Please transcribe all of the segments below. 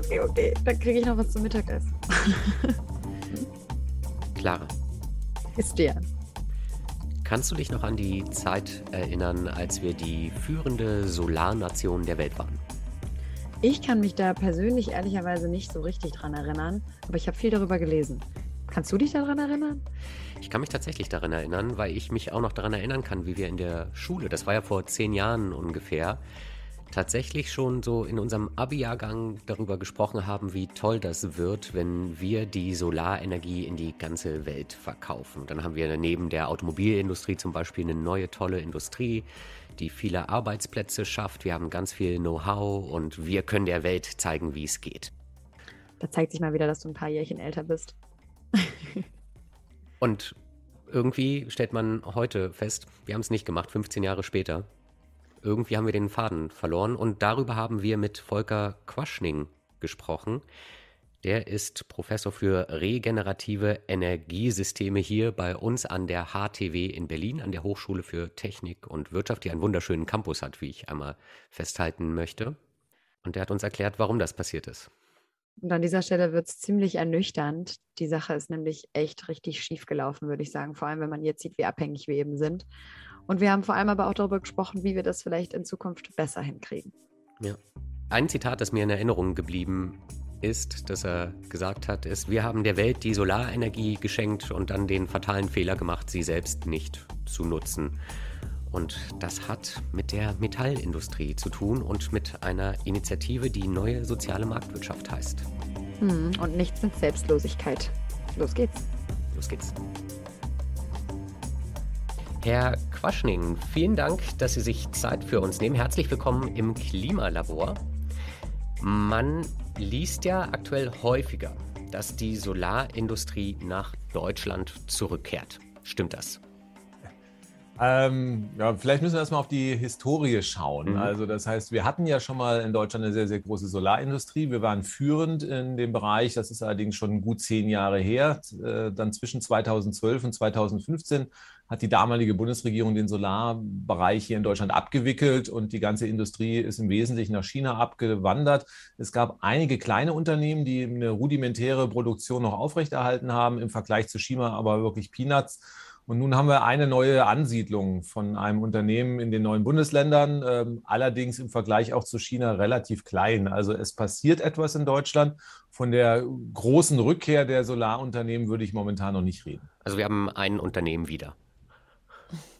okay, okay. Dann kriege ich noch was zum Mittagessen. Clara. Christian. Kannst du dich noch an die Zeit erinnern, als wir die führende Solarnation der Welt waren? Ich kann mich da persönlich ehrlicherweise nicht so richtig dran erinnern, aber ich habe viel darüber gelesen. Kannst du dich daran erinnern? Ich kann mich tatsächlich daran erinnern, weil ich mich auch noch daran erinnern kann, wie wir in der Schule, das war ja vor zehn Jahren ungefähr, tatsächlich schon so in unserem Abi-Jahrgang darüber gesprochen haben, wie toll das wird, wenn wir die Solarenergie in die ganze Welt verkaufen. Dann haben wir neben der Automobilindustrie zum Beispiel eine neue tolle Industrie, die viele Arbeitsplätze schafft. Wir haben ganz viel Know-how und wir können der Welt zeigen, wie es geht. Da zeigt sich mal wieder, dass du ein paar Jährchen älter bist. und irgendwie stellt man heute fest, wir haben es nicht gemacht, 15 Jahre später. Irgendwie haben wir den Faden verloren und darüber haben wir mit Volker Quaschning gesprochen. Der ist Professor für regenerative Energiesysteme hier bei uns an der HTW in Berlin, an der Hochschule für Technik und Wirtschaft, die einen wunderschönen Campus hat, wie ich einmal festhalten möchte. Und der hat uns erklärt, warum das passiert ist. Und an dieser Stelle wird es ziemlich ernüchternd. Die Sache ist nämlich echt richtig schief gelaufen, würde ich sagen. Vor allem, wenn man jetzt sieht, wie abhängig wir eben sind. Und wir haben vor allem aber auch darüber gesprochen, wie wir das vielleicht in Zukunft besser hinkriegen. Ja. Ein Zitat, das mir in Erinnerung geblieben ist, dass er gesagt hat, ist, wir haben der Welt die Solarenergie geschenkt und dann den fatalen Fehler gemacht, sie selbst nicht zu nutzen. Und das hat mit der Metallindustrie zu tun und mit einer Initiative, die neue soziale Marktwirtschaft heißt. Hm, und nichts mit Selbstlosigkeit. Los geht's. Los geht's. Herr Quaschning, vielen Dank, dass Sie sich Zeit für uns nehmen. Herzlich willkommen im Klimalabor. Man liest ja aktuell häufiger, dass die Solarindustrie nach Deutschland zurückkehrt. Stimmt das? Ähm, ja, vielleicht müssen wir erstmal auf die Historie schauen. Mhm. Also das heißt, wir hatten ja schon mal in Deutschland eine sehr, sehr große Solarindustrie. Wir waren führend in dem Bereich. Das ist allerdings schon gut zehn Jahre her. Äh, dann zwischen 2012 und 2015 hat die damalige Bundesregierung den Solarbereich hier in Deutschland abgewickelt und die ganze Industrie ist im Wesentlichen nach China abgewandert. Es gab einige kleine Unternehmen, die eine rudimentäre Produktion noch aufrechterhalten haben, im Vergleich zu China aber wirklich Peanuts. Und nun haben wir eine neue Ansiedlung von einem Unternehmen in den neuen Bundesländern, ähm, allerdings im Vergleich auch zu China relativ klein. Also es passiert etwas in Deutschland. Von der großen Rückkehr der Solarunternehmen würde ich momentan noch nicht reden. Also wir haben ein Unternehmen wieder.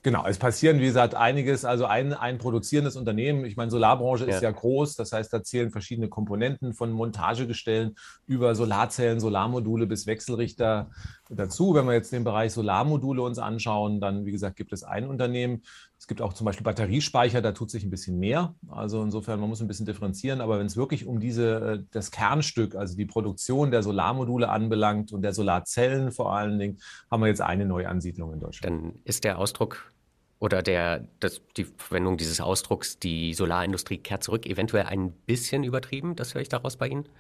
Genau, es passieren, wie gesagt, einiges. Also ein, ein produzierendes Unternehmen, ich meine, Solarbranche ist ja. ja groß, das heißt, da zählen verschiedene Komponenten von Montagegestellen über Solarzellen, Solarmodule bis Wechselrichter dazu. Wenn wir jetzt den Bereich Solarmodule uns anschauen, dann, wie gesagt, gibt es ein Unternehmen. Es gibt auch zum Beispiel Batteriespeicher, da tut sich ein bisschen mehr. Also insofern, man muss ein bisschen differenzieren. Aber wenn es wirklich um diese, äh, das Kernstück, also die Produktion der Solarmodule anbelangt und der Solarzellen vor allen Dingen, haben wir jetzt eine Neuansiedlung in Deutschland. Dann ist der Ausdruck oder der, das, die Verwendung dieses Ausdrucks, die Solarindustrie kehrt zurück, eventuell ein bisschen übertrieben. Das höre ich daraus bei Ihnen.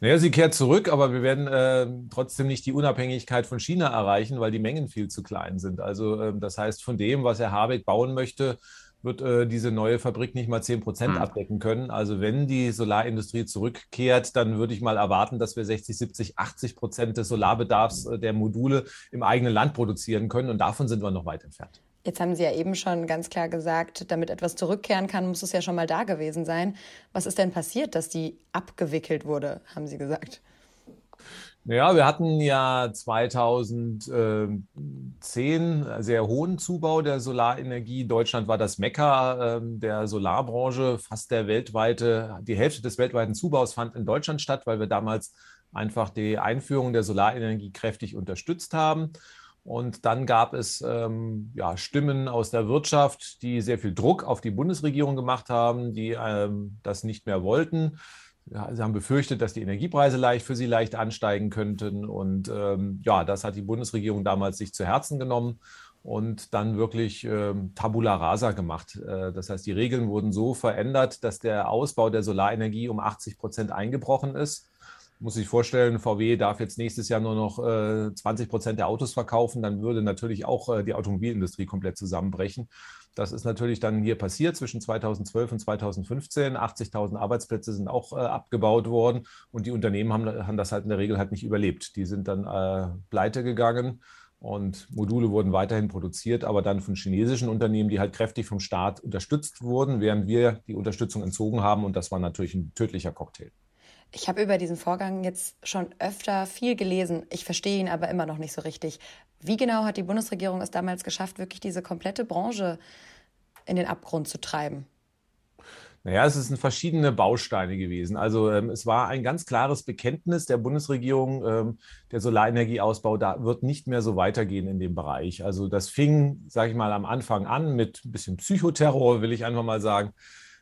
Naja, sie kehrt zurück, aber wir werden äh, trotzdem nicht die Unabhängigkeit von China erreichen, weil die Mengen viel zu klein sind. Also äh, das heißt, von dem, was Herr Habeck bauen möchte, wird äh, diese neue Fabrik nicht mal 10 Prozent hm. abdecken können. Also wenn die Solarindustrie zurückkehrt, dann würde ich mal erwarten, dass wir 60, 70, 80 Prozent des Solarbedarfs äh, der Module im eigenen Land produzieren können. Und davon sind wir noch weit entfernt. Jetzt haben Sie ja eben schon ganz klar gesagt, damit etwas zurückkehren kann, muss es ja schon mal da gewesen sein. Was ist denn passiert, dass die abgewickelt wurde, haben Sie gesagt? Naja, wir hatten ja 2010 sehr hohen Zubau der Solarenergie. Deutschland war das Mekka ähm, der Solarbranche. Fast der weltweite, die Hälfte des weltweiten Zubaus fand in Deutschland statt, weil wir damals einfach die Einführung der Solarenergie kräftig unterstützt haben. Und dann gab es ähm, ja, Stimmen aus der Wirtschaft, die sehr viel Druck auf die Bundesregierung gemacht haben, die ähm, das nicht mehr wollten. Ja, sie haben befürchtet, dass die Energiepreise leicht für sie leicht ansteigen könnten. Und ähm, ja, das hat die Bundesregierung damals sich zu Herzen genommen und dann wirklich ähm, Tabula rasa gemacht. Äh, das heißt, die Regeln wurden so verändert, dass der Ausbau der Solarenergie um 80 Prozent eingebrochen ist. Muss sich vorstellen, VW darf jetzt nächstes Jahr nur noch äh, 20 Prozent der Autos verkaufen, dann würde natürlich auch äh, die Automobilindustrie komplett zusammenbrechen. Das ist natürlich dann hier passiert zwischen 2012 und 2015. 80.000 Arbeitsplätze sind auch äh, abgebaut worden und die Unternehmen haben, haben, das halt in der Regel halt nicht überlebt. Die sind dann äh, pleite gegangen und Module wurden weiterhin produziert, aber dann von chinesischen Unternehmen, die halt kräftig vom Staat unterstützt wurden, während wir die Unterstützung entzogen haben. Und das war natürlich ein tödlicher Cocktail. Ich habe über diesen Vorgang jetzt schon öfter viel gelesen. Ich verstehe ihn aber immer noch nicht so richtig. Wie genau hat die Bundesregierung es damals geschafft, wirklich diese komplette Branche in den Abgrund zu treiben? Naja, es sind verschiedene Bausteine gewesen. Also ähm, es war ein ganz klares Bekenntnis der Bundesregierung, ähm, der Solarenergieausbau, da wird nicht mehr so weitergehen in dem Bereich. Also das fing, sage ich mal, am Anfang an mit ein bisschen Psychoterror, will ich einfach mal sagen.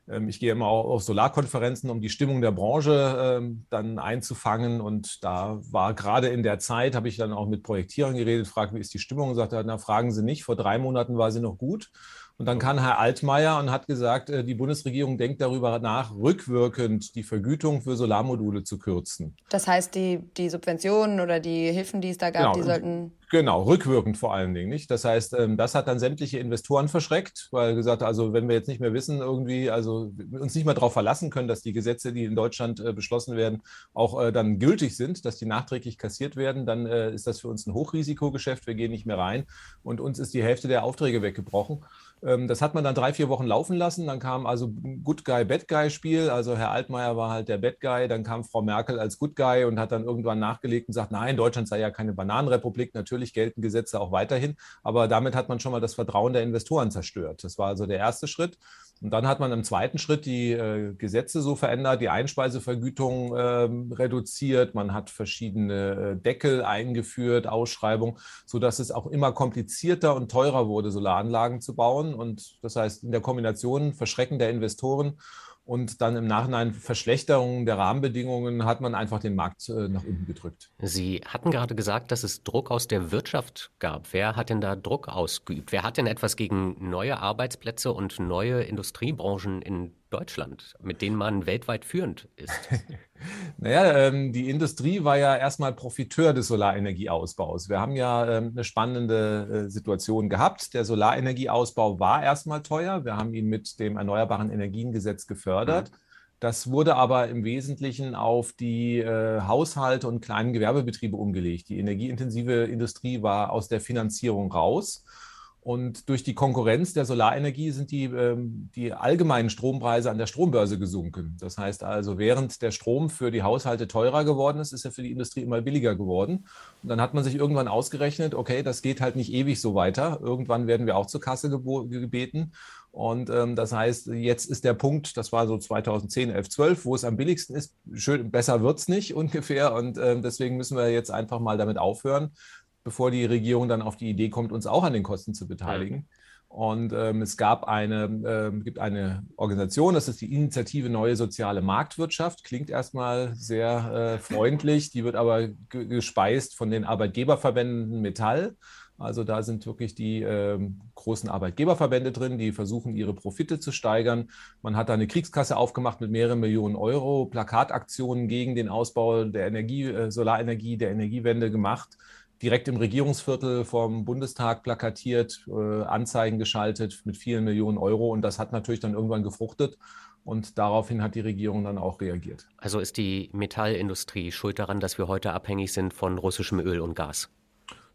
Ähm, ich gehe immer auch auf Solarkonferenzen, um die Stimmung der Branche ähm, dann einzufangen. Und da war gerade in der Zeit, habe ich dann auch mit Projektierern geredet, fragt, wie ist die Stimmung? Und sagte, na, fragen Sie nicht, vor drei Monaten war sie noch gut. Und dann kam Herr Altmaier und hat gesagt, äh, die Bundesregierung denkt darüber nach, rückwirkend die Vergütung für Solarmodule zu kürzen. Das heißt, die, die Subventionen oder die Hilfen, die es da gab, genau. die sollten. Genau, rückwirkend vor allen Dingen nicht. Das heißt, ähm, das hat dann sämtliche Investoren verschreckt, weil gesagt, also wenn wir jetzt nicht mehr wissen, irgendwie, also uns nicht mehr darauf verlassen können, dass die Gesetze, die in Deutschland äh, beschlossen werden, auch äh, dann gültig sind, dass die nachträglich kassiert werden, dann ist das für uns ein Hochrisikogeschäft. Wir gehen nicht mehr rein und uns ist die Hälfte der Aufträge weggebrochen. Ähm, das hat man dann drei, vier Wochen laufen lassen. Dann kam also Good Guy, Bad Guy Spiel. Also Herr Altmaier war halt der Bad Guy. Dann kam Frau Merkel als Good Guy und hat dann irgendwann nachgelegt und sagt, nein, Deutschland sei ja keine Bananenrepublik. Natürlich gelten Gesetze auch weiterhin. Aber damit hat man schon mal das Vertrauen der Investoren zerstört. Das war also der erste Schritt. Und dann hat man im zweiten Schritt die äh, Gesetze so verändert, die Einspeisevergütung äh, reduziert, man hat verschiedene äh, Deckel eingeführt, Ausschreibungen, sodass es auch immer komplizierter und teurer wurde, Solaranlagen zu bauen. Und das heißt, in der Kombination Verschrecken der Investoren und dann im Nachhinein Verschlechterungen der Rahmenbedingungen hat man einfach den Markt äh, nach unten gedrückt. Sie hatten gerade gesagt, dass es Druck aus der Wirtschaft gab. Wer hat denn da Druck ausgeübt? Wer hat denn etwas gegen neue Arbeitsplätze und neue Industriebranchen in Deutschland, mit denen man weltweit führend ist? naja, ähm, die Industrie war ja erstmal Profiteur des Solarenergieausbaus. Wir haben ja ähm, eine spannende äh, Situation gehabt. Der Solarenergieausbau war erstmal teuer. Wir haben ihn mit dem Erneuerbaren Energiengesetz gefördert. Mhm. Das wurde aber im Wesentlichen auf die äh, Haushalte und kleinen Gewerbebetriebe umgelegt. Die energieintensive Industrie war aus der Finanzierung raus. Und durch die Konkurrenz der Solarenergie sind die, ähm, die allgemeinen Strompreise an der Strombörse gesunken. Das heißt also, während der Strom für die Haushalte teurer geworden ist, ist er für die Industrie immer billiger geworden. Und dann hat man sich irgendwann ausgerechnet, okay, das geht halt nicht ewig so weiter. Irgendwann werden wir auch zur Kasse gebeten. Und ähm, das heißt, jetzt ist der Punkt, das war so 2010, 11, 12, wo es am billigsten ist. Schön, besser wird es nicht ungefähr. Und ähm, deswegen müssen wir jetzt einfach mal damit aufhören bevor die Regierung dann auf die Idee kommt, uns auch an den Kosten zu beteiligen. Und ähm, es gab eine, äh, gibt eine Organisation, das ist die Initiative Neue Soziale Marktwirtschaft. Klingt erstmal sehr äh, freundlich, die wird aber gespeist von den Arbeitgeberverbänden Metall. Also da sind wirklich die äh, großen Arbeitgeberverbände drin, die versuchen, ihre Profite zu steigern. Man hat da eine Kriegskasse aufgemacht mit mehreren Millionen Euro, Plakataktionen gegen den Ausbau der Energie, äh, Solarenergie, der Energiewende gemacht direkt im Regierungsviertel vom Bundestag plakatiert, äh, Anzeigen geschaltet mit vielen Millionen Euro. Und das hat natürlich dann irgendwann gefruchtet. Und daraufhin hat die Regierung dann auch reagiert. Also ist die Metallindustrie schuld daran, dass wir heute abhängig sind von russischem Öl und Gas?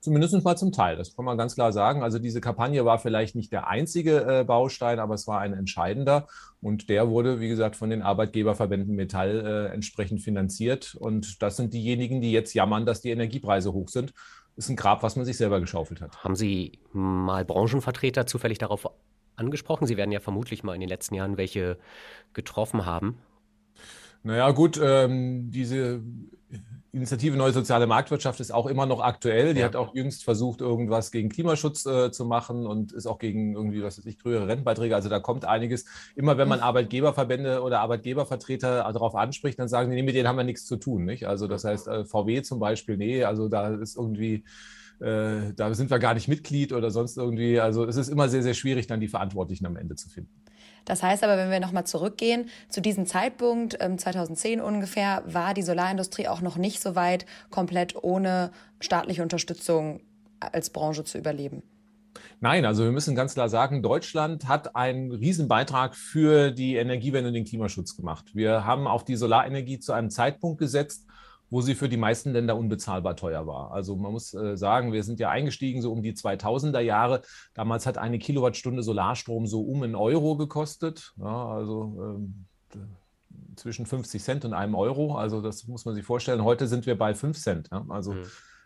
Zumindest mal zum Teil, das kann man ganz klar sagen. Also diese Kampagne war vielleicht nicht der einzige äh, Baustein, aber es war ein entscheidender. Und der wurde, wie gesagt, von den Arbeitgeberverbänden Metall äh, entsprechend finanziert. Und das sind diejenigen, die jetzt jammern, dass die Energiepreise hoch sind. Das ist ein Grab, was man sich selber geschaufelt hat. Haben Sie mal Branchenvertreter zufällig darauf angesprochen? Sie werden ja vermutlich mal in den letzten Jahren welche getroffen haben. Naja, gut, ähm, diese Initiative Neue Soziale Marktwirtschaft ist auch immer noch aktuell. Die ja. hat auch jüngst versucht, irgendwas gegen Klimaschutz äh, zu machen und ist auch gegen irgendwie, was weiß ich, frühere Rentenbeiträge. Also da kommt einiges. Immer wenn man mhm. Arbeitgeberverbände oder Arbeitgebervertreter darauf anspricht, dann sagen die, nee, mit denen haben wir nichts zu tun. Nicht? Also das heißt, äh, VW zum Beispiel, nee, also da ist irgendwie, äh, da sind wir gar nicht Mitglied oder sonst irgendwie. Also es ist immer sehr, sehr schwierig, dann die Verantwortlichen am Ende zu finden. Das heißt aber, wenn wir nochmal zurückgehen, zu diesem Zeitpunkt, 2010 ähm, ungefähr, war die Solarindustrie auch noch nicht so weit, komplett ohne staatliche Unterstützung als Branche zu überleben. Nein, also wir müssen ganz klar sagen, Deutschland hat einen Riesenbeitrag für die Energiewende und den Klimaschutz gemacht. Wir haben auf die Solarenergie zu einem Zeitpunkt gesetzt, wo sie für die meisten Länder unbezahlbar teuer war. Also man muss äh, sagen, wir sind ja eingestiegen so um die 2000er Jahre. Damals hat eine Kilowattstunde Solarstrom so um einen Euro gekostet. Ja, also ähm, zwischen 50 Cent und einem Euro. Also das muss man sich vorstellen. Heute sind wir bei 5 Cent. Ja? Also mhm.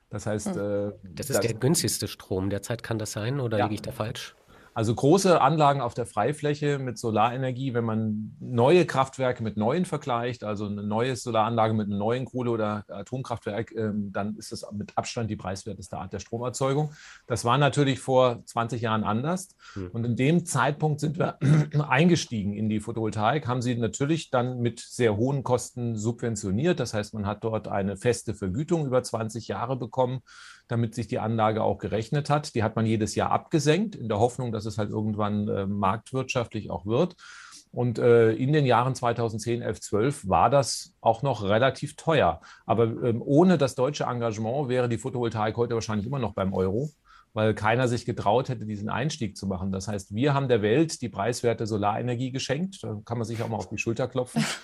das heißt. Äh, das ist das, der günstigste Strom derzeit, kann das sein oder ja. liege ich da falsch? Also große Anlagen auf der Freifläche mit Solarenergie, wenn man neue Kraftwerke mit neuen vergleicht, also eine neue Solaranlage mit einem neuen Kohle- oder Atomkraftwerk, ähm, dann ist das mit Abstand die preiswerteste Art der Stromerzeugung. Das war natürlich vor 20 Jahren anders. Hm. Und in dem Zeitpunkt sind wir eingestiegen in die Photovoltaik, haben sie natürlich dann mit sehr hohen Kosten subventioniert. Das heißt, man hat dort eine feste Vergütung über 20 Jahre bekommen damit sich die Anlage auch gerechnet hat. Die hat man jedes Jahr abgesenkt, in der Hoffnung, dass es halt irgendwann äh, marktwirtschaftlich auch wird. Und äh, in den Jahren 2010, 11, 12 war das auch noch relativ teuer. Aber ähm, ohne das deutsche Engagement wäre die Photovoltaik heute wahrscheinlich immer noch beim Euro weil keiner sich getraut hätte, diesen Einstieg zu machen. Das heißt, wir haben der Welt die preiswerte Solarenergie geschenkt. Da kann man sich auch mal auf die Schulter klopfen.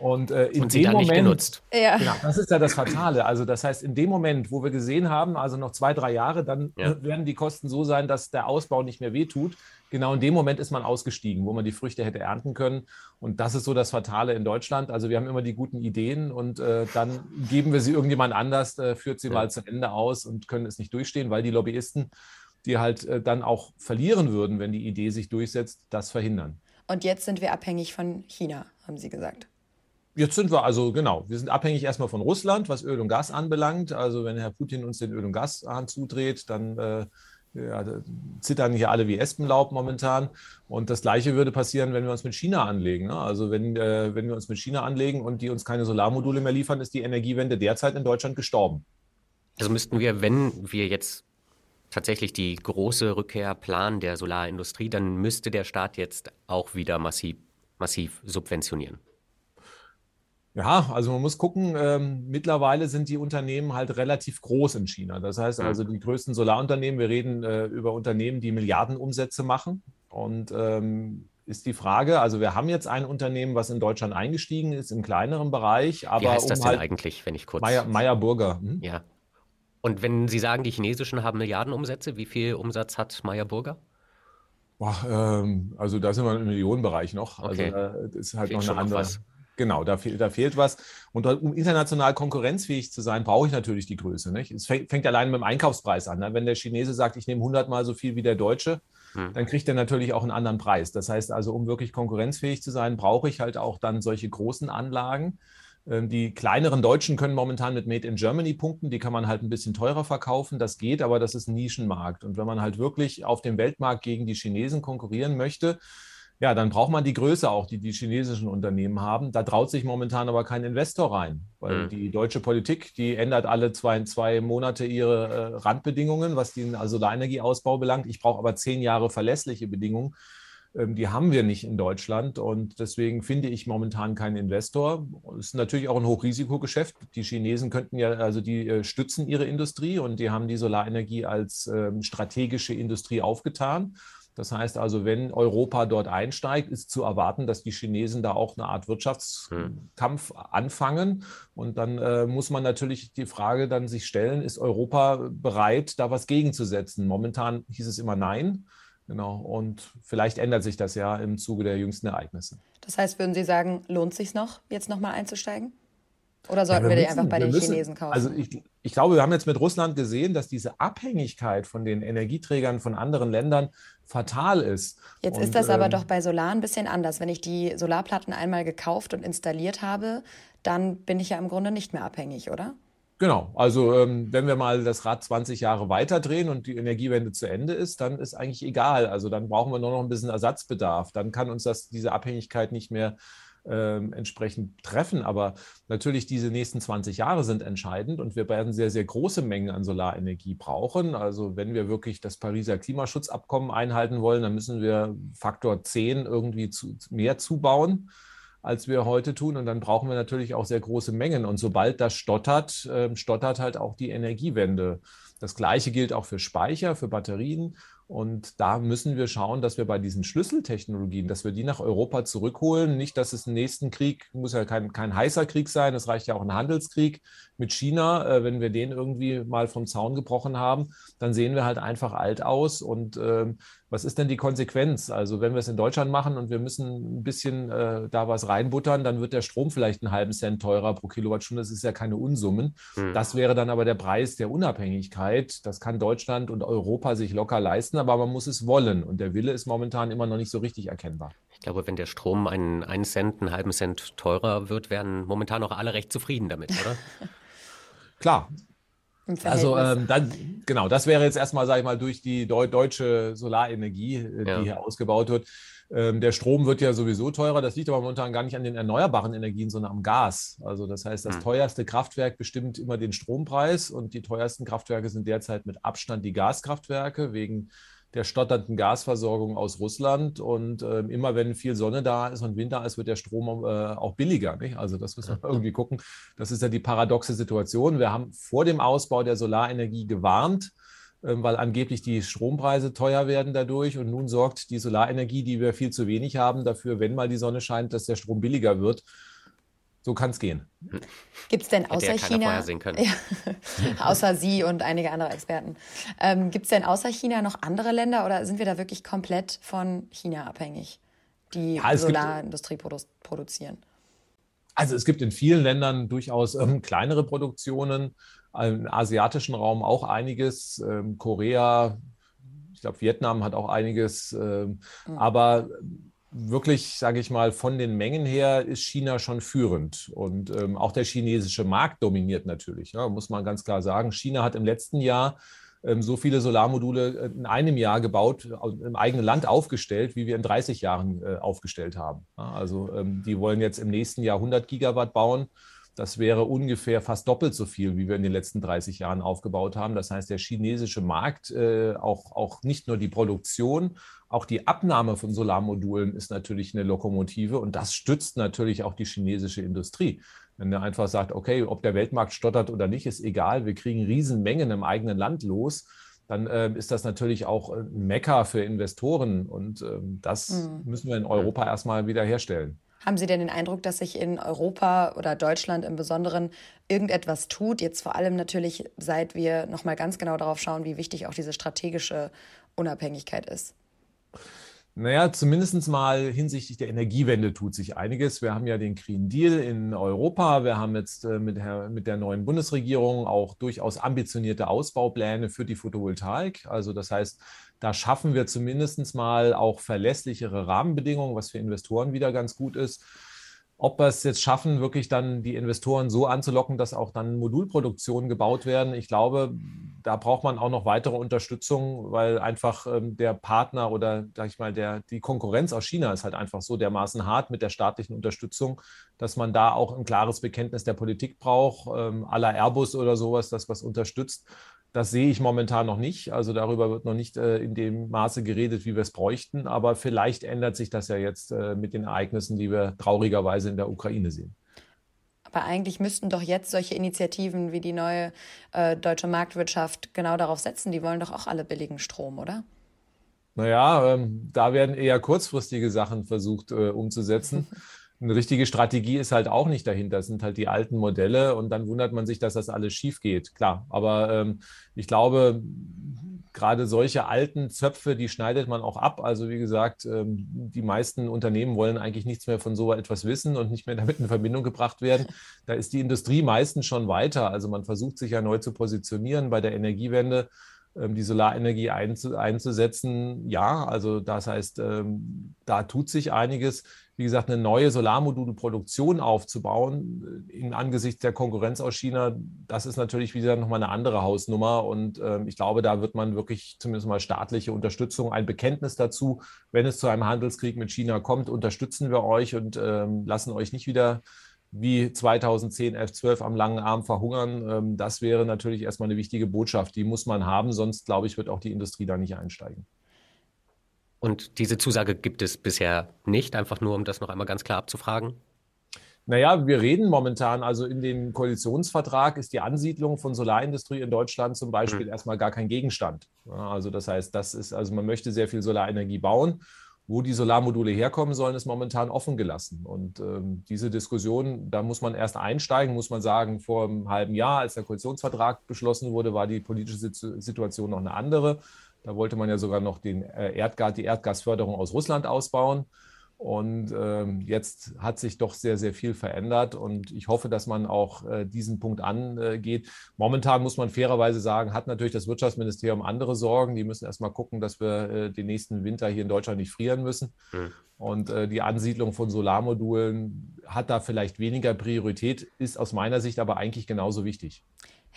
Und, äh, in Und sie dem Moment, nicht genutzt. Ja. Genau, das ist ja das Fatale. Also das heißt, in dem Moment, wo wir gesehen haben, also noch zwei, drei Jahre, dann ja. werden die Kosten so sein, dass der Ausbau nicht mehr wehtut. Genau in dem Moment ist man ausgestiegen, wo man die Früchte hätte ernten können. Und das ist so das Fatale in Deutschland. Also wir haben immer die guten Ideen und äh, dann geben wir sie irgendjemand anders, äh, führt sie ja. mal zu Ende aus und können es nicht durchstehen, weil die Lobbyisten, die halt äh, dann auch verlieren würden, wenn die Idee sich durchsetzt, das verhindern. Und jetzt sind wir abhängig von China, haben Sie gesagt. Jetzt sind wir also, genau, wir sind abhängig erstmal von Russland, was Öl und Gas anbelangt. Also wenn Herr Putin uns den Öl- und Gashahn zudreht, dann äh, ja, zittern hier alle wie Espenlaub momentan. Und das Gleiche würde passieren, wenn wir uns mit China anlegen. Ne? Also wenn, äh, wenn wir uns mit China anlegen und die uns keine Solarmodule mehr liefern, ist die Energiewende derzeit in Deutschland gestorben. Also müssten wir, wenn wir jetzt tatsächlich die große Rückkehr planen der Solarindustrie, dann müsste der Staat jetzt auch wieder massiv, massiv subventionieren. Ja, also man muss gucken, ähm, mittlerweile sind die Unternehmen halt relativ groß in China. Das heißt also die größten Solarunternehmen, wir reden äh, über Unternehmen, die Milliardenumsätze machen. Und ähm, ist die Frage, also wir haben jetzt ein Unternehmen, was in Deutschland eingestiegen ist, im kleineren Bereich. Aber Wie heißt das um denn halt eigentlich, wenn ich kurz... Meyer, Meyer Burger. Hm? Ja. Und wenn Sie sagen, die chinesischen haben Milliardenumsätze, wie viel Umsatz hat Meyer Burger? Boah, ähm, also da sind wir im Millionenbereich noch. Also okay. Also das ist halt Fehlt noch eine andere... Noch Genau, da, fehl, da fehlt was. Und um international konkurrenzfähig zu sein, brauche ich natürlich die Größe. Nicht? Es fängt, fängt allein mit dem Einkaufspreis an. Ne? Wenn der Chinese sagt, ich nehme 100 Mal so viel wie der Deutsche, hm. dann kriegt er natürlich auch einen anderen Preis. Das heißt also, um wirklich konkurrenzfähig zu sein, brauche ich halt auch dann solche großen Anlagen. Ähm, die kleineren Deutschen können momentan mit Made in Germany punkten. Die kann man halt ein bisschen teurer verkaufen. Das geht, aber das ist ein Nischenmarkt. Und wenn man halt wirklich auf dem Weltmarkt gegen die Chinesen konkurrieren möchte, ja, dann braucht man die Größe auch, die die chinesischen Unternehmen haben. Da traut sich momentan aber kein Investor rein, weil mhm. die deutsche Politik, die ändert alle zwei, zwei Monate ihre äh, Randbedingungen, was den Solarenergieausbau belangt. Ich brauche aber zehn Jahre verlässliche Bedingungen. Ähm, die haben wir nicht in Deutschland und deswegen finde ich momentan keinen Investor. Es ist natürlich auch ein Hochrisikogeschäft. Die Chinesen könnten ja, also die äh, stützen ihre Industrie und die haben die Solarenergie als ähm, strategische Industrie aufgetan. Das heißt also, wenn Europa dort einsteigt, ist zu erwarten, dass die Chinesen da auch eine Art Wirtschaftskampf anfangen. Und dann äh, muss man natürlich die Frage dann sich stellen, ist Europa bereit, da was gegenzusetzen? Momentan hieß es immer nein. Genau. Und vielleicht ändert sich das ja im Zuge der jüngsten Ereignisse. Das heißt, würden Sie sagen, lohnt es sich noch, jetzt nochmal einzusteigen? Oder sollten ja, wir, wir müssen, die einfach bei den müssen, Chinesen kaufen? Also ich, ich glaube, wir haben jetzt mit Russland gesehen, dass diese Abhängigkeit von den Energieträgern von anderen Ländern fatal ist. Jetzt und, ist das aber ähm, doch bei Solar ein bisschen anders. Wenn ich die Solarplatten einmal gekauft und installiert habe, dann bin ich ja im Grunde nicht mehr abhängig, oder? Genau, also ähm, wenn wir mal das Rad 20 Jahre weiterdrehen und die Energiewende zu Ende ist, dann ist eigentlich egal. Also dann brauchen wir nur noch ein bisschen Ersatzbedarf. Dann kann uns das, diese Abhängigkeit nicht mehr äh, entsprechend treffen. Aber natürlich diese nächsten 20 Jahre sind entscheidend und wir werden sehr, sehr große Mengen an Solarenergie brauchen. Also wenn wir wirklich das Pariser Klimaschutzabkommen einhalten wollen, dann müssen wir Faktor 10 irgendwie zu, mehr zubauen als wir heute tun. Und dann brauchen wir natürlich auch sehr große Mengen. Und sobald das stottert, äh, stottert halt auch die Energiewende. Das Gleiche gilt auch für Speicher, für Batterien. Und da müssen wir schauen, dass wir bei diesen Schlüsseltechnologien, dass wir die nach Europa zurückholen. Nicht, dass es einen nächsten Krieg, muss ja kein, kein heißer Krieg sein, es reicht ja auch ein Handelskrieg mit China. Äh, wenn wir den irgendwie mal vom Zaun gebrochen haben, dann sehen wir halt einfach alt aus. Und äh, was ist denn die Konsequenz? Also wenn wir es in Deutschland machen und wir müssen ein bisschen äh, da was reinbuttern, dann wird der Strom vielleicht einen halben Cent teurer pro Kilowattstunde. Das ist ja keine Unsummen. Hm. Das wäre dann aber der Preis der Unabhängigkeit. Das kann Deutschland und Europa sich locker leisten, aber man muss es wollen. Und der Wille ist momentan immer noch nicht so richtig erkennbar. Ich glaube, wenn der Strom einen, einen Cent, einen halben Cent teurer wird, werden momentan auch alle recht zufrieden damit, oder? Klar, also ähm, dann, genau, das wäre jetzt erstmal, sage ich mal, durch die Deu deutsche Solarenergie, äh, die ja. hier ausgebaut wird. Ähm, der Strom wird ja sowieso teurer. Das liegt aber momentan gar nicht an den erneuerbaren Energien, sondern am Gas. Also das heißt, das hm. teuerste Kraftwerk bestimmt immer den Strompreis und die teuersten Kraftwerke sind derzeit mit Abstand die Gaskraftwerke wegen der stotternden Gasversorgung aus Russland. Und äh, immer wenn viel Sonne da ist und Winter ist, wird der Strom äh, auch billiger. Nicht? Also das müssen wir irgendwie gucken. Das ist ja die paradoxe Situation. Wir haben vor dem Ausbau der Solarenergie gewarnt ähm, weil angeblich die Strompreise teuer werden dadurch. Und nun sorgt die Solarenergie, die wir viel zu wenig haben, dafür, wenn mal die Sonne scheint, dass der Strom billiger wird. So kann es gehen. Gibt es denn außer China, ja, außer Sie und einige andere Experten, ähm, gibt es denn außer China noch andere Länder oder sind wir da wirklich komplett von China abhängig, die ja, Solarindustrie produ produzieren? Also es gibt in vielen Ländern durchaus ähm, kleinere Produktionen, im asiatischen Raum auch einiges, ähm, Korea, ich glaube Vietnam hat auch einiges, ähm, mhm. aber wirklich, sage ich mal, von den Mengen her ist China schon führend. Und ähm, auch der chinesische Markt dominiert natürlich, ja, muss man ganz klar sagen. China hat im letzten Jahr ähm, so viele Solarmodule äh, in einem Jahr gebaut, im eigenen Land aufgestellt, wie wir in 30 Jahren äh, aufgestellt haben. Ja, also ähm, die wollen jetzt im nächsten Jahr 100 Gigawatt bauen. Das wäre ungefähr fast doppelt so viel, wie wir in den letzten 30 Jahren aufgebaut haben. Das heißt, der chinesische Markt, äh, auch, auch nicht nur die Produktion, auch die Abnahme von Solarmodulen ist natürlich eine Lokomotive und das stützt natürlich auch die chinesische Industrie. Wenn er einfach sagt, okay, ob der Weltmarkt stottert oder nicht, ist egal, wir kriegen Riesenmengen im eigenen Land los, dann äh, ist das natürlich auch ein Mekka für Investoren und äh, das mhm. müssen wir in Europa erstmal wieder herstellen. Haben Sie denn den Eindruck, dass sich in Europa oder Deutschland im Besonderen irgendetwas tut? Jetzt vor allem natürlich, seit wir nochmal ganz genau darauf schauen, wie wichtig auch diese strategische Unabhängigkeit ist. Naja, zumindest mal hinsichtlich der Energiewende tut sich einiges. Wir haben ja den Green Deal in Europa. Wir haben jetzt äh, mit, mit der neuen Bundesregierung auch durchaus ambitionierte Ausbaupläne für die Photovoltaik. Also das heißt, da schaffen wir zumindest mal auch verlässlichere Rahmenbedingungen, was für Investoren wieder ganz gut ist. Ob wir es jetzt schaffen, wirklich dann die Investoren so anzulocken, dass auch dann Modulproduktionen gebaut werden, ich glaube, da braucht man auch noch weitere Unterstützung, weil einfach ähm, der Partner oder, sag ich mal, der, die Konkurrenz aus China ist halt einfach so dermaßen hart mit der staatlichen Unterstützung, dass man da auch ein klares Bekenntnis der Politik braucht, ähm, aller Airbus oder sowas, das was unterstützt. Das sehe ich momentan noch nicht. Also darüber wird noch nicht äh, in dem Maße geredet, wie wir es bräuchten. Aber vielleicht ändert sich das ja jetzt äh, mit den Ereignissen, die wir traurigerweise in der Ukraine sehen. Aber eigentlich müssten doch jetzt solche Initiativen wie die neue äh, deutsche Marktwirtschaft genau darauf setzen. Die wollen doch auch alle billigen Strom, oder? Naja, ähm, da werden eher kurzfristige Sachen versucht äh, umzusetzen. eine richtige Strategie ist halt auch nicht dahinter. Das sind halt die alten Modelle und dann wundert man sich, dass das alles schief geht. Klar, aber ähm, ich glaube, gerade solche alten Zöpfe, die schneidet man auch ab. Also wie gesagt, ähm, die meisten Unternehmen wollen eigentlich nichts mehr von so etwas wissen und nicht mehr damit in Verbindung gebracht werden. Da ist die Industrie meistens schon weiter. Also man versucht sich ja neu zu positionieren bei der Energiewende ähm, die Solarenergie einzusetzen. Ja, also das heißt, ähm, da tut sich einiges. Wie gesagt, eine neue Solarmodulproduktion aufzubauen, äh, in Angesichts der Konkurrenz aus China, das ist natürlich wieder nochmal eine andere Hausnummer. Und äh, ich glaube, da wird man wirklich zumindest mal staatliche Unterstützung, ein Bekenntnis dazu, wenn es zu einem Handelskrieg mit China kommt, unterstützen wir euch und äh, lassen euch nicht wieder wie 2010, F12 am langen Arm verhungern. Ähm, das wäre natürlich erstmal eine wichtige Botschaft. Die muss man haben, sonst glaube ich, wird auch die Industrie da nicht einsteigen. Und diese Zusage gibt es bisher nicht, einfach nur, um das noch einmal ganz klar abzufragen. Naja, wir reden momentan, also in dem Koalitionsvertrag ist die Ansiedlung von Solarindustrie in Deutschland zum Beispiel mhm. erstmal gar kein Gegenstand. Also das heißt, das ist, also man möchte sehr viel Solarenergie bauen. Wo die Solarmodule herkommen sollen, ist momentan offen gelassen. Und ähm, diese Diskussion, da muss man erst einsteigen, muss man sagen, vor einem halben Jahr, als der Koalitionsvertrag beschlossen wurde, war die politische Situation noch eine andere. Da wollte man ja sogar noch den äh, Erdgas, die Erdgasförderung aus Russland ausbauen. Und ähm, jetzt hat sich doch sehr, sehr viel verändert und ich hoffe, dass man auch äh, diesen Punkt angeht. Momentan muss man fairerweise sagen, hat natürlich das Wirtschaftsministerium andere Sorgen. Die müssen erstmal gucken, dass wir äh, den nächsten Winter hier in Deutschland nicht frieren müssen. Mhm. Und die Ansiedlung von Solarmodulen hat da vielleicht weniger Priorität, ist aus meiner Sicht aber eigentlich genauso wichtig.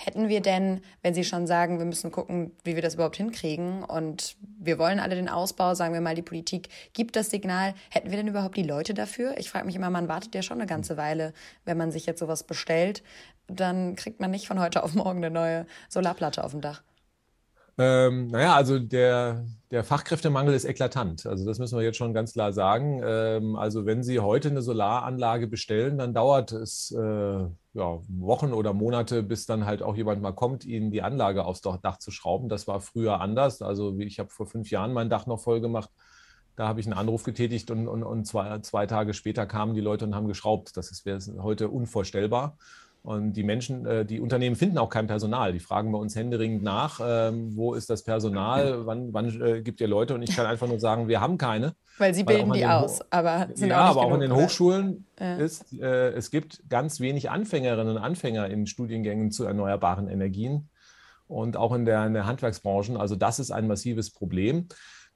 Hätten wir denn, wenn Sie schon sagen, wir müssen gucken, wie wir das überhaupt hinkriegen und wir wollen alle den Ausbau, sagen wir mal, die Politik gibt das Signal, hätten wir denn überhaupt die Leute dafür? Ich frage mich immer, man wartet ja schon eine ganze Weile, wenn man sich jetzt sowas bestellt, dann kriegt man nicht von heute auf morgen eine neue Solarplatte auf dem Dach. Ähm, naja, also der, der Fachkräftemangel ist eklatant. Also das müssen wir jetzt schon ganz klar sagen. Ähm, also wenn Sie heute eine Solaranlage bestellen, dann dauert es äh, ja, Wochen oder Monate, bis dann halt auch jemand mal kommt, Ihnen die Anlage aufs Dach zu schrauben. Das war früher anders. Also ich habe vor fünf Jahren mein Dach noch voll gemacht. Da habe ich einen Anruf getätigt und, und, und zwei, zwei Tage später kamen die Leute und haben geschraubt. Das ist heute unvorstellbar. Und die Menschen, äh, die Unternehmen finden auch kein Personal. Die fragen bei uns händeringend nach, ähm, wo ist das Personal, wann, wann äh, gibt ihr Leute? Und ich kann einfach nur sagen, wir haben keine. Weil sie bilden die aus, aber sind ja, auch aber auch in den oder? Hochschulen ja. ist, äh, es gibt ganz wenig Anfängerinnen und Anfänger in Studiengängen zu erneuerbaren Energien und auch in der, in der Handwerksbranche. Also das ist ein massives Problem.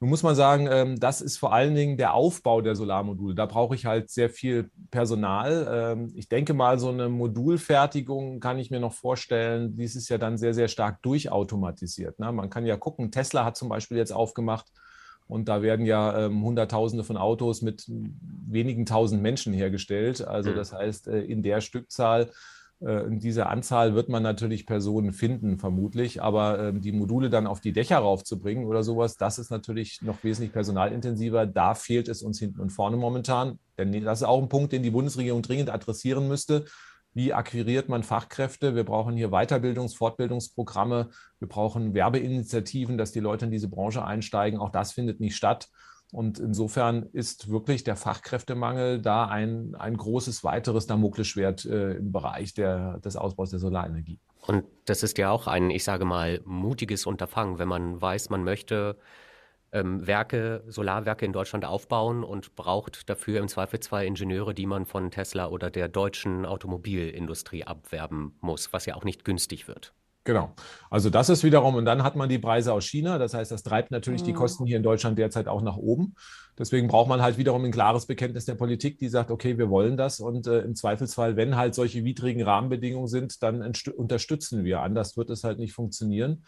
Nun muss man sagen, ähm, das ist vor allen Dingen der Aufbau der Solarmodule. Da brauche ich halt sehr viel Personal. Ähm, ich denke mal, so eine Modulfertigung kann ich mir noch vorstellen. Dies ist ja dann sehr, sehr stark durchautomatisiert. Ne? Man kann ja gucken, Tesla hat zum Beispiel jetzt aufgemacht und da werden ja ähm, Hunderttausende von Autos mit wenigen tausend Menschen hergestellt. Also mhm. das heißt, äh, in der Stückzahl in dieser Anzahl wird man natürlich Personen finden, vermutlich. Aber ähm, die Module dann auf die Dächer raufzubringen oder sowas, das ist natürlich noch wesentlich personalintensiver. Da fehlt es uns hinten und vorne momentan. Denn das ist auch ein Punkt, den die Bundesregierung dringend adressieren müsste. Wie akquiriert man Fachkräfte? Wir brauchen hier Weiterbildungs-, Fortbildungsprogramme. Wir brauchen Werbeinitiativen, dass die Leute in diese Branche einsteigen. Auch das findet nicht statt. Und insofern ist wirklich der Fachkräftemangel da ein, ein großes weiteres Damoklesschwert äh, im Bereich der, des Ausbaus der Solarenergie. Und das ist ja auch ein, ich sage mal, mutiges Unterfangen, wenn man weiß, man möchte ähm, Werke, Solarwerke in Deutschland aufbauen und braucht dafür im Zweifel zwei Ingenieure, die man von Tesla oder der deutschen Automobilindustrie abwerben muss, was ja auch nicht günstig wird. Genau. Also das ist wiederum, und dann hat man die Preise aus China. Das heißt, das treibt natürlich mhm. die Kosten hier in Deutschland derzeit auch nach oben. Deswegen braucht man halt wiederum ein klares Bekenntnis der Politik, die sagt, okay, wir wollen das. Und äh, im Zweifelsfall, wenn halt solche widrigen Rahmenbedingungen sind, dann unterstützen wir. Anders wird es halt nicht funktionieren.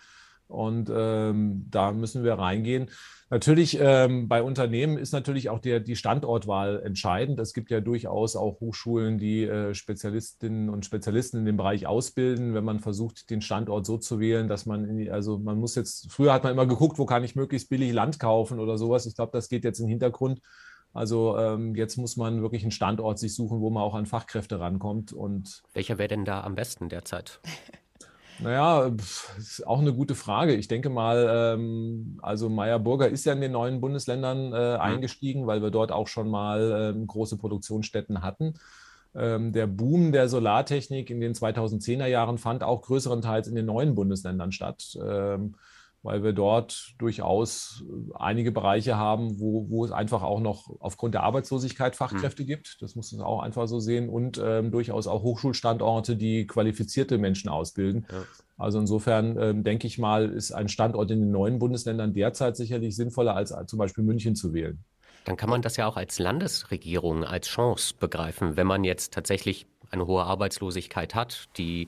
Und ähm, da müssen wir reingehen. Natürlich ähm, bei Unternehmen ist natürlich auch der, die Standortwahl entscheidend. Es gibt ja durchaus auch Hochschulen, die äh, Spezialistinnen und Spezialisten in dem Bereich ausbilden, wenn man versucht, den Standort so zu wählen, dass man, die, also man muss jetzt, früher hat man immer geguckt, wo kann ich möglichst billig Land kaufen oder sowas. Ich glaube, das geht jetzt in den Hintergrund. Also ähm, jetzt muss man wirklich einen Standort sich suchen, wo man auch an Fachkräfte rankommt. Und Welcher wäre denn da am besten derzeit? Naja, ist auch eine gute Frage. Ich denke mal, ähm, also Meyer Burger ist ja in den neuen Bundesländern äh, mhm. eingestiegen, weil wir dort auch schon mal ähm, große Produktionsstätten hatten. Ähm, der Boom der Solartechnik in den 2010er Jahren fand auch größerenteils in den neuen Bundesländern statt weil wir dort durchaus einige Bereiche haben, wo, wo es einfach auch noch aufgrund der Arbeitslosigkeit Fachkräfte mhm. gibt. Das muss man auch einfach so sehen. Und ähm, durchaus auch Hochschulstandorte, die qualifizierte Menschen ausbilden. Ja. Also insofern ähm, denke ich mal, ist ein Standort in den neuen Bundesländern derzeit sicherlich sinnvoller, als zum Beispiel München zu wählen. Dann kann man das ja auch als Landesregierung als Chance begreifen, wenn man jetzt tatsächlich eine hohe Arbeitslosigkeit hat, die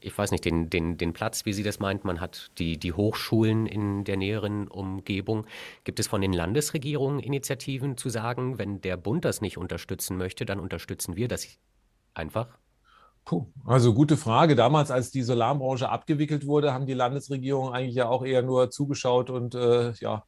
ich weiß nicht, den, den, den Platz, wie sie das meint. Man hat die, die Hochschulen in der näheren Umgebung. Gibt es von den Landesregierungen Initiativen zu sagen, wenn der Bund das nicht unterstützen möchte, dann unterstützen wir das einfach? Puh, also gute Frage. Damals, als die Solarbranche abgewickelt wurde, haben die Landesregierungen eigentlich ja auch eher nur zugeschaut und äh, ja,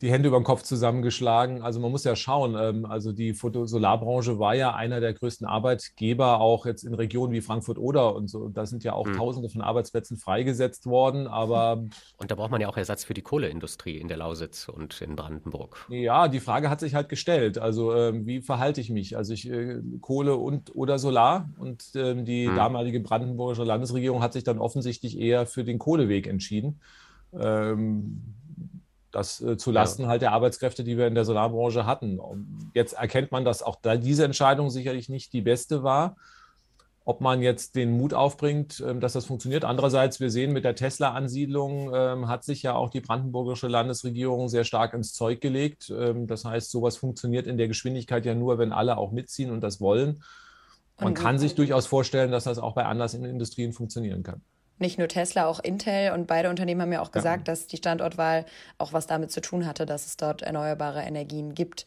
die Hände über den Kopf zusammengeschlagen. Also man muss ja schauen. Ähm, also die Fotosolarbranche war ja einer der größten Arbeitgeber, auch jetzt in Regionen wie Frankfurt-Oder und so. Da sind ja auch mhm. Tausende von Arbeitsplätzen freigesetzt worden. Aber und da braucht man ja auch Ersatz für die Kohleindustrie in der Lausitz und in Brandenburg. Ja, die Frage hat sich halt gestellt. Also ähm, wie verhalte ich mich? Also ich äh, Kohle und oder Solar und ähm, die mhm. damalige brandenburgische Landesregierung hat sich dann offensichtlich eher für den Kohleweg entschieden. Ähm, das äh, zu Lasten ja. halt der Arbeitskräfte, die wir in der Solarbranche hatten. Und jetzt erkennt man, dass auch da diese Entscheidung sicherlich nicht die beste war. Ob man jetzt den Mut aufbringt, ähm, dass das funktioniert. Andererseits, wir sehen mit der Tesla-Ansiedlung ähm, hat sich ja auch die brandenburgische Landesregierung sehr stark ins Zeug gelegt. Ähm, das heißt, sowas funktioniert in der Geschwindigkeit ja nur, wenn alle auch mitziehen und das wollen. Man kann sich durchaus vorstellen, dass das auch bei anders in Industrien funktionieren kann nicht nur Tesla, auch Intel und beide Unternehmen haben ja auch gesagt, ja. dass die Standortwahl auch was damit zu tun hatte, dass es dort erneuerbare Energien gibt.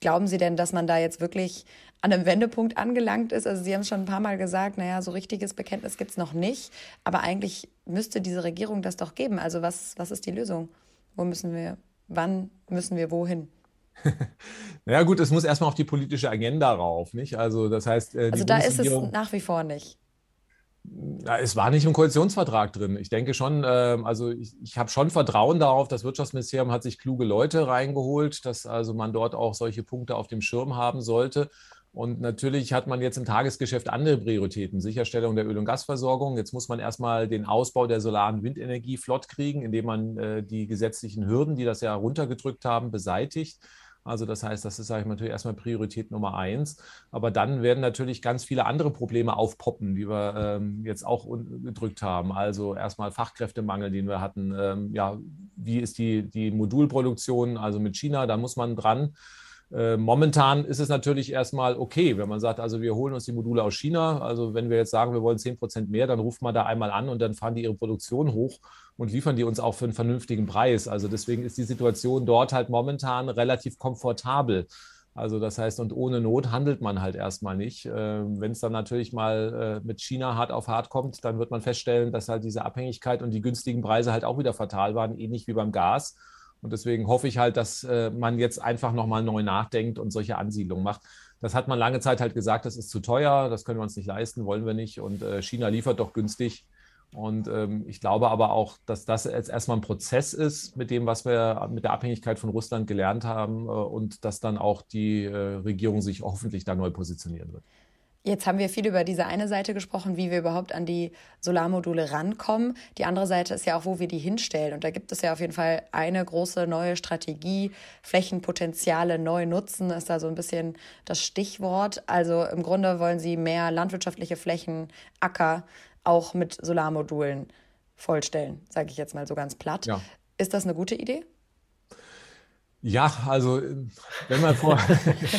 Glauben Sie denn, dass man da jetzt wirklich an einem Wendepunkt angelangt ist? Also Sie haben es schon ein paar Mal gesagt, naja, so richtiges Bekenntnis gibt es noch nicht, aber eigentlich müsste diese Regierung das doch geben. Also was, was ist die Lösung? Wo müssen wir, wann müssen wir wohin? naja gut, es muss erstmal auf die politische Agenda rauf, nicht? Also das heißt, äh, also da ist es nach wie vor nicht. Es war nicht im Koalitionsvertrag drin. Ich denke schon, äh, also ich, ich habe schon Vertrauen darauf, das Wirtschaftsministerium hat sich kluge Leute reingeholt, dass also man dort auch solche Punkte auf dem Schirm haben sollte. Und natürlich hat man jetzt im Tagesgeschäft andere Prioritäten. Sicherstellung der Öl- und Gasversorgung. Jetzt muss man erstmal den Ausbau der solaren Windenergie flott kriegen, indem man äh, die gesetzlichen Hürden, die das ja runtergedrückt haben, beseitigt. Also das heißt, das ist, sage ich mal, natürlich erstmal Priorität Nummer eins. Aber dann werden natürlich ganz viele andere Probleme aufpoppen, die wir ähm, jetzt auch gedrückt haben. Also erstmal Fachkräftemangel, den wir hatten. Ähm, ja, wie ist die, die Modulproduktion, also mit China, da muss man dran. Äh, momentan ist es natürlich erstmal okay, wenn man sagt, also wir holen uns die Module aus China. Also wenn wir jetzt sagen, wir wollen 10 Prozent mehr, dann ruft man da einmal an und dann fahren die ihre Produktion hoch und liefern die uns auch für einen vernünftigen Preis. Also deswegen ist die Situation dort halt momentan relativ komfortabel. Also das heißt, und ohne Not handelt man halt erstmal nicht. Ähm, wenn es dann natürlich mal äh, mit China hart auf hart kommt, dann wird man feststellen, dass halt diese Abhängigkeit und die günstigen Preise halt auch wieder fatal waren, ähnlich wie beim Gas. Und deswegen hoffe ich halt, dass äh, man jetzt einfach nochmal neu nachdenkt und solche Ansiedlungen macht. Das hat man lange Zeit halt gesagt, das ist zu teuer, das können wir uns nicht leisten, wollen wir nicht. Und äh, China liefert doch günstig. Und ähm, ich glaube aber auch, dass das jetzt erstmal ein Prozess ist mit dem, was wir mit der Abhängigkeit von Russland gelernt haben äh, und dass dann auch die äh, Regierung sich hoffentlich da neu positionieren wird. Jetzt haben wir viel über diese eine Seite gesprochen, wie wir überhaupt an die Solarmodule rankommen. Die andere Seite ist ja auch, wo wir die hinstellen. Und da gibt es ja auf jeden Fall eine große neue Strategie. Flächenpotenziale neu nutzen ist da so ein bisschen das Stichwort. Also im Grunde wollen sie mehr landwirtschaftliche Flächen, Acker auch mit Solarmodulen vollstellen, sage ich jetzt mal so ganz platt. Ja. Ist das eine gute Idee? Ja, also wenn man vor.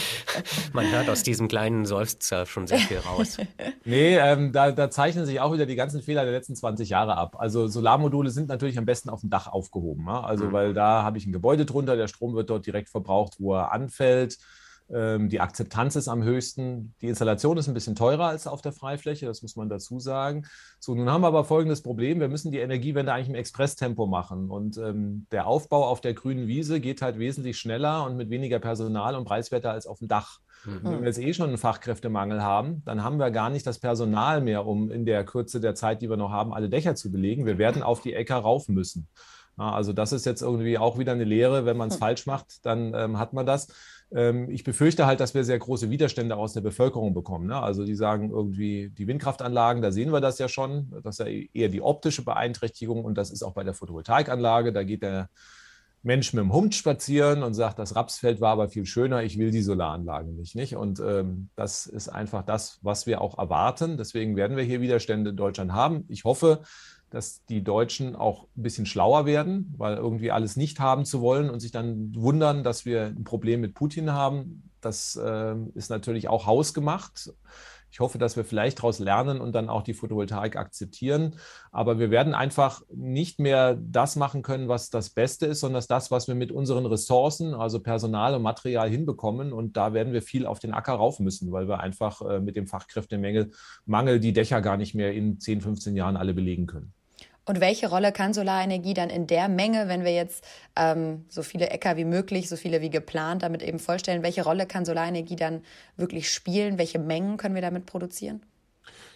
man hört aus diesem kleinen Seufzer schon sehr viel raus. nee, ähm, da, da, zeichnen sich auch wieder die ganzen Fehler der letzten 20 Jahre ab. Also Solarmodule sind natürlich am besten auf dem Dach aufgehoben. Ja? Also, mhm. weil da habe ich ein Gebäude drunter, der Strom wird dort direkt verbraucht, wo er anfällt. Ähm, die Akzeptanz ist am höchsten. Die Installation ist ein bisschen teurer als auf der Freifläche, das muss man dazu sagen. So, nun haben wir aber folgendes Problem. Wir müssen die Energiewende eigentlich im Expresstempo machen. Und ähm, der Aufbau auf der grünen Wiese geht halt wesentlich schneller und mit weniger Personal und preiswerter als auf dem Dach. Mhm. Wenn wir jetzt eh schon einen Fachkräftemangel haben, dann haben wir gar nicht das Personal mehr, um in der Kürze der Zeit, die wir noch haben, alle Dächer zu belegen. Wir werden auf die Äcker rauf müssen. Also das ist jetzt irgendwie auch wieder eine Lehre. Wenn man es mhm. falsch macht, dann ähm, hat man das. Ähm, ich befürchte halt, dass wir sehr große Widerstände aus der Bevölkerung bekommen. Ne? Also die sagen irgendwie, die Windkraftanlagen, da sehen wir das ja schon. Das ist ja eher die optische Beeinträchtigung und das ist auch bei der Photovoltaikanlage. Da geht der Mensch mit dem Hund spazieren und sagt, das Rapsfeld war aber viel schöner, ich will die Solaranlage nicht. nicht? Und ähm, das ist einfach das, was wir auch erwarten. Deswegen werden wir hier Widerstände in Deutschland haben. Ich hoffe, dass die Deutschen auch ein bisschen schlauer werden, weil irgendwie alles nicht haben zu wollen und sich dann wundern, dass wir ein Problem mit Putin haben. Das äh, ist natürlich auch hausgemacht. Ich hoffe, dass wir vielleicht daraus lernen und dann auch die Photovoltaik akzeptieren. Aber wir werden einfach nicht mehr das machen können, was das Beste ist, sondern das, was wir mit unseren Ressourcen, also Personal und Material hinbekommen. Und da werden wir viel auf den Acker rauf müssen, weil wir einfach äh, mit dem Fachkräftemangel Mangel die Dächer gar nicht mehr in 10, 15 Jahren alle belegen können. Und welche Rolle kann Solarenergie dann in der Menge, wenn wir jetzt ähm, so viele Äcker wie möglich, so viele wie geplant damit eben vollstellen, welche Rolle kann Solarenergie dann wirklich spielen? Welche Mengen können wir damit produzieren?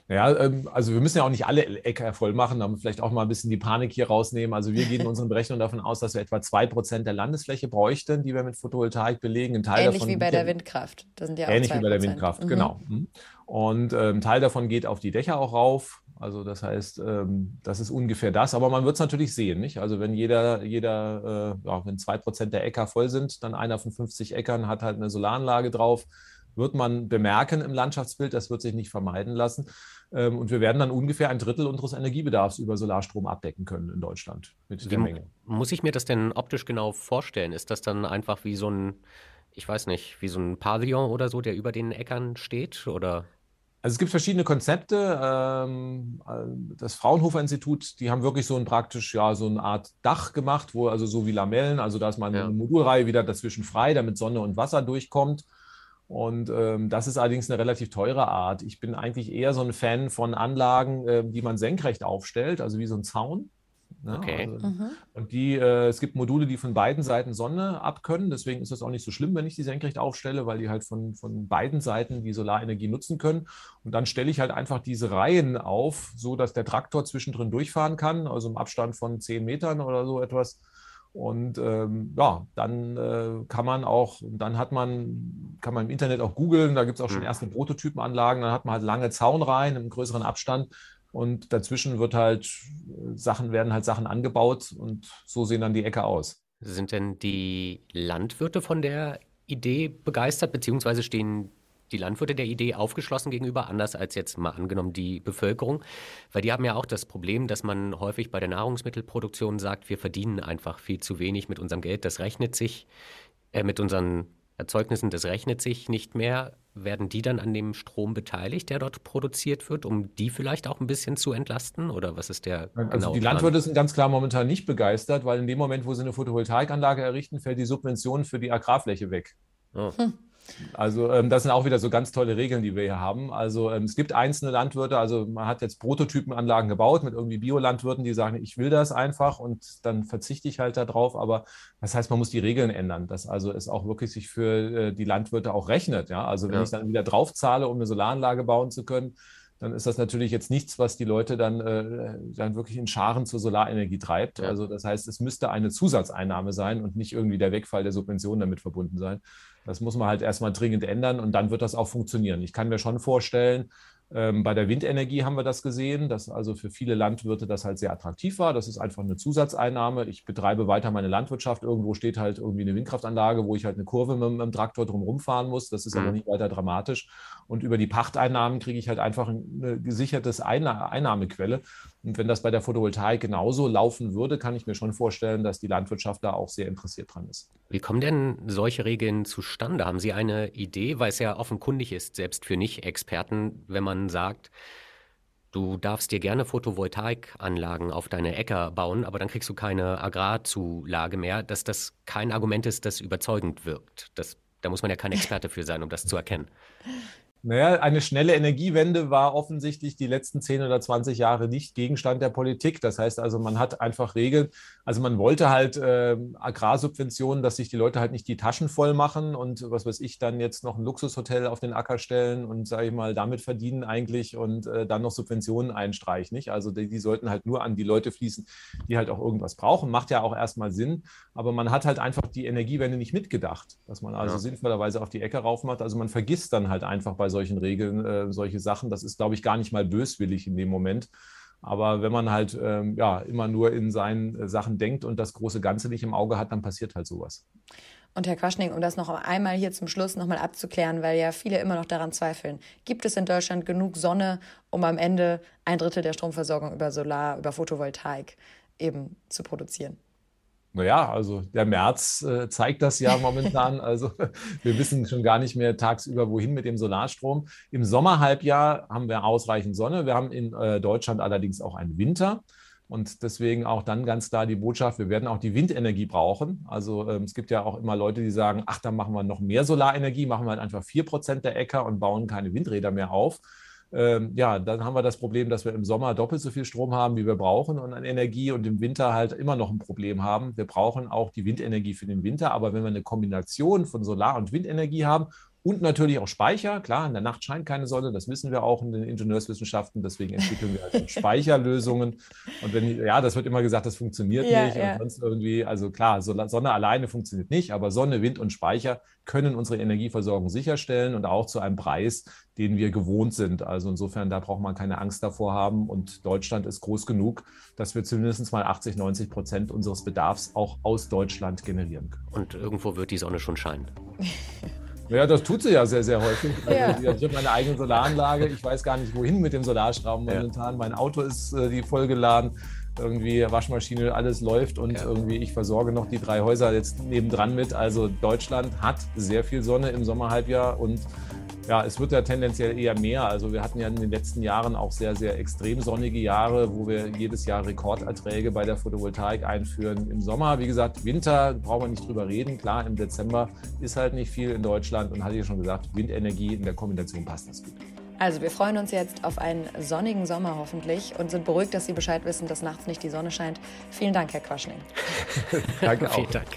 Ja, ähm, also wir müssen ja auch nicht alle Äcker voll machen, aber vielleicht auch mal ein bisschen die Panik hier rausnehmen. Also wir gehen in unseren Berechnungen davon aus, dass wir etwa zwei Prozent der Landesfläche bräuchten, die wir mit Photovoltaik belegen. Ein Teil ähnlich davon wie bei der Windkraft. Das sind ja ähnlich wie bei der Windkraft, mhm. genau. Mhm. Und ein Teil davon geht auf die Dächer auch rauf. Also das heißt, ähm, das ist ungefähr das. Aber man wird es natürlich sehen, nicht? Also wenn jeder, jeder, äh, ja, wenn zwei Prozent der Äcker voll sind, dann einer von 50 Äckern hat halt eine Solaranlage drauf, wird man bemerken im Landschaftsbild. Das wird sich nicht vermeiden lassen. Ähm, und wir werden dann ungefähr ein Drittel unseres Energiebedarfs über Solarstrom abdecken können in Deutschland mit wie der Menge. Muss ich mir das denn optisch genau vorstellen? Ist das dann einfach wie so ein, ich weiß nicht, wie so ein Pavillon oder so, der über den Äckern steht? Oder? Also es gibt verschiedene Konzepte. Ähm, das Fraunhofer Institut, die haben wirklich so ein praktisch, ja, so eine Art Dach gemacht, wo also so wie Lamellen, also da ist mal eine Modulreihe wieder dazwischen frei, damit Sonne und Wasser durchkommt. Und ähm, das ist allerdings eine relativ teure Art. Ich bin eigentlich eher so ein Fan von Anlagen, äh, die man senkrecht aufstellt, also wie so ein Zaun. Ne? Okay. Also, mhm. Und die, äh, es gibt Module, die von beiden Seiten Sonne abkönnen. Deswegen ist das auch nicht so schlimm, wenn ich die senkrecht aufstelle, weil die halt von, von beiden Seiten die Solarenergie nutzen können. Und dann stelle ich halt einfach diese Reihen auf, so dass der Traktor zwischendrin durchfahren kann, also im Abstand von zehn Metern oder so etwas. Und ähm, ja, dann äh, kann man auch, dann hat man, kann man im Internet auch googeln, da gibt es auch schon mhm. erste Prototypenanlagen, dann hat man halt lange Zaunreihen im größeren Abstand und dazwischen wird halt Sachen, werden halt Sachen angebaut und so sehen dann die Äcker aus. Sind denn die Landwirte von der Idee begeistert, beziehungsweise stehen die Landwirte der Idee aufgeschlossen gegenüber, anders als jetzt mal angenommen die Bevölkerung? Weil die haben ja auch das Problem, dass man häufig bei der Nahrungsmittelproduktion sagt, wir verdienen einfach viel zu wenig mit unserem Geld, das rechnet sich, äh, mit unseren Erzeugnissen, das rechnet sich nicht mehr. Werden die dann an dem Strom beteiligt, der dort produziert wird, um die vielleicht auch ein bisschen zu entlasten? Oder was ist der Also die Landwirte sind ganz klar momentan nicht begeistert, weil in dem Moment, wo sie eine Photovoltaikanlage errichten, fällt die Subvention für die Agrarfläche weg. Oh. Hm. Also ähm, das sind auch wieder so ganz tolle Regeln, die wir hier haben. Also ähm, es gibt einzelne Landwirte, also man hat jetzt Prototypenanlagen gebaut mit irgendwie Biolandwirten, die sagen, ich will das einfach und dann verzichte ich halt darauf. Aber das heißt, man muss die Regeln ändern, dass also es auch wirklich sich für äh, die Landwirte auch rechnet. Ja? Also wenn ja. ich dann wieder draufzahle, um eine Solaranlage bauen zu können, dann ist das natürlich jetzt nichts, was die Leute dann, äh, dann wirklich in Scharen zur Solarenergie treibt. Ja. Also das heißt, es müsste eine Zusatzeinnahme sein und nicht irgendwie der Wegfall der Subventionen damit verbunden sein. Das muss man halt erstmal dringend ändern und dann wird das auch funktionieren. Ich kann mir schon vorstellen, bei der Windenergie haben wir das gesehen, dass also für viele Landwirte das halt sehr attraktiv war. Das ist einfach eine Zusatzeinnahme. Ich betreibe weiter meine Landwirtschaft. Irgendwo steht halt irgendwie eine Windkraftanlage, wo ich halt eine Kurve mit, mit dem Traktor drum fahren muss. Das ist mhm. aber nicht weiter dramatisch. Und über die Pachteinnahmen kriege ich halt einfach eine gesicherte Einnahmequelle. Und wenn das bei der Photovoltaik genauso laufen würde, kann ich mir schon vorstellen, dass die Landwirtschaft da auch sehr interessiert dran ist. Wie kommen denn solche Regeln zustande? Haben Sie eine Idee, weil es ja offenkundig ist, selbst für Nicht-Experten, wenn man sagt, du darfst dir gerne Photovoltaikanlagen auf deine Äcker bauen, aber dann kriegst du keine Agrarzulage mehr, dass das kein Argument ist, das überzeugend wirkt. Das, da muss man ja kein Experte für sein, um das zu erkennen. Naja, eine schnelle Energiewende war offensichtlich die letzten 10 oder 20 Jahre nicht Gegenstand der Politik. Das heißt also, man hat einfach Regeln. Also man wollte halt äh, Agrarsubventionen, dass sich die Leute halt nicht die Taschen voll machen und was weiß ich, dann jetzt noch ein Luxushotel auf den Acker stellen und sage ich mal, damit verdienen eigentlich und äh, dann noch Subventionen einstreichen. Nicht? Also die, die sollten halt nur an die Leute fließen, die halt auch irgendwas brauchen. Macht ja auch erstmal Sinn. Aber man hat halt einfach die Energiewende nicht mitgedacht, dass man also ja. sinnvollerweise auf die Ecke raufmacht. Also man vergisst dann halt einfach bei solchen Regeln äh, solche Sachen. Das ist, glaube ich, gar nicht mal böswillig in dem Moment. Aber wenn man halt ähm, ja, immer nur in seinen Sachen denkt und das große Ganze nicht im Auge hat, dann passiert halt sowas. Und Herr Quaschning, um das noch einmal hier zum Schluss nochmal abzuklären, weil ja viele immer noch daran zweifeln, gibt es in Deutschland genug Sonne, um am Ende ein Drittel der Stromversorgung über Solar, über Photovoltaik eben zu produzieren? Naja, also der März äh, zeigt das ja momentan. Also wir wissen schon gar nicht mehr tagsüber, wohin mit dem Solarstrom. Im Sommerhalbjahr haben wir ausreichend Sonne. Wir haben in äh, Deutschland allerdings auch einen Winter. Und deswegen auch dann ganz klar die Botschaft, wir werden auch die Windenergie brauchen. Also ähm, es gibt ja auch immer Leute, die sagen, ach, dann machen wir noch mehr Solarenergie, machen wir halt einfach 4% der Äcker und bauen keine Windräder mehr auf. Ähm, ja, dann haben wir das Problem, dass wir im Sommer doppelt so viel Strom haben, wie wir brauchen und an Energie und im Winter halt immer noch ein Problem haben. Wir brauchen auch die Windenergie für den Winter, aber wenn wir eine Kombination von Solar- und Windenergie haben und natürlich auch Speicher. Klar, in der Nacht scheint keine Sonne, das wissen wir auch in den Ingenieurswissenschaften. Deswegen entwickeln wir also Speicherlösungen. Und wenn, ja, das wird immer gesagt, das funktioniert ja, nicht. Ja. Und sonst irgendwie, also klar, Sonne alleine funktioniert nicht, aber Sonne, Wind und Speicher können unsere Energieversorgung sicherstellen und auch zu einem Preis, den wir gewohnt sind. Also insofern, da braucht man keine Angst davor haben. Und Deutschland ist groß genug, dass wir zumindest mal 80, 90 Prozent unseres Bedarfs auch aus Deutschland generieren können. Und irgendwo wird die Sonne schon scheinen. Ja, das tut sie ja sehr, sehr häufig. Ja. Also, ich habe meine eigene Solaranlage. Ich weiß gar nicht, wohin mit dem Solarstrom momentan. Ja. Mein Auto ist äh, die vollgeladen. Irgendwie Waschmaschine, alles läuft und ja. irgendwie ich versorge noch die drei Häuser jetzt nebendran mit. Also Deutschland hat sehr viel Sonne im Sommerhalbjahr und ja, es wird ja tendenziell eher mehr. Also wir hatten ja in den letzten Jahren auch sehr, sehr extrem sonnige Jahre, wo wir jedes Jahr Rekorderträge bei der Photovoltaik einführen. Im Sommer, wie gesagt, Winter brauchen wir nicht drüber reden. Klar, im Dezember ist halt nicht viel in Deutschland und hatte ich schon gesagt, Windenergie in der Kombination passt das gut. Also wir freuen uns jetzt auf einen sonnigen Sommer hoffentlich und sind beruhigt, dass Sie Bescheid wissen, dass nachts nicht die Sonne scheint. Vielen Dank, Herr Quaschning. Danke auch. Vielen Dank.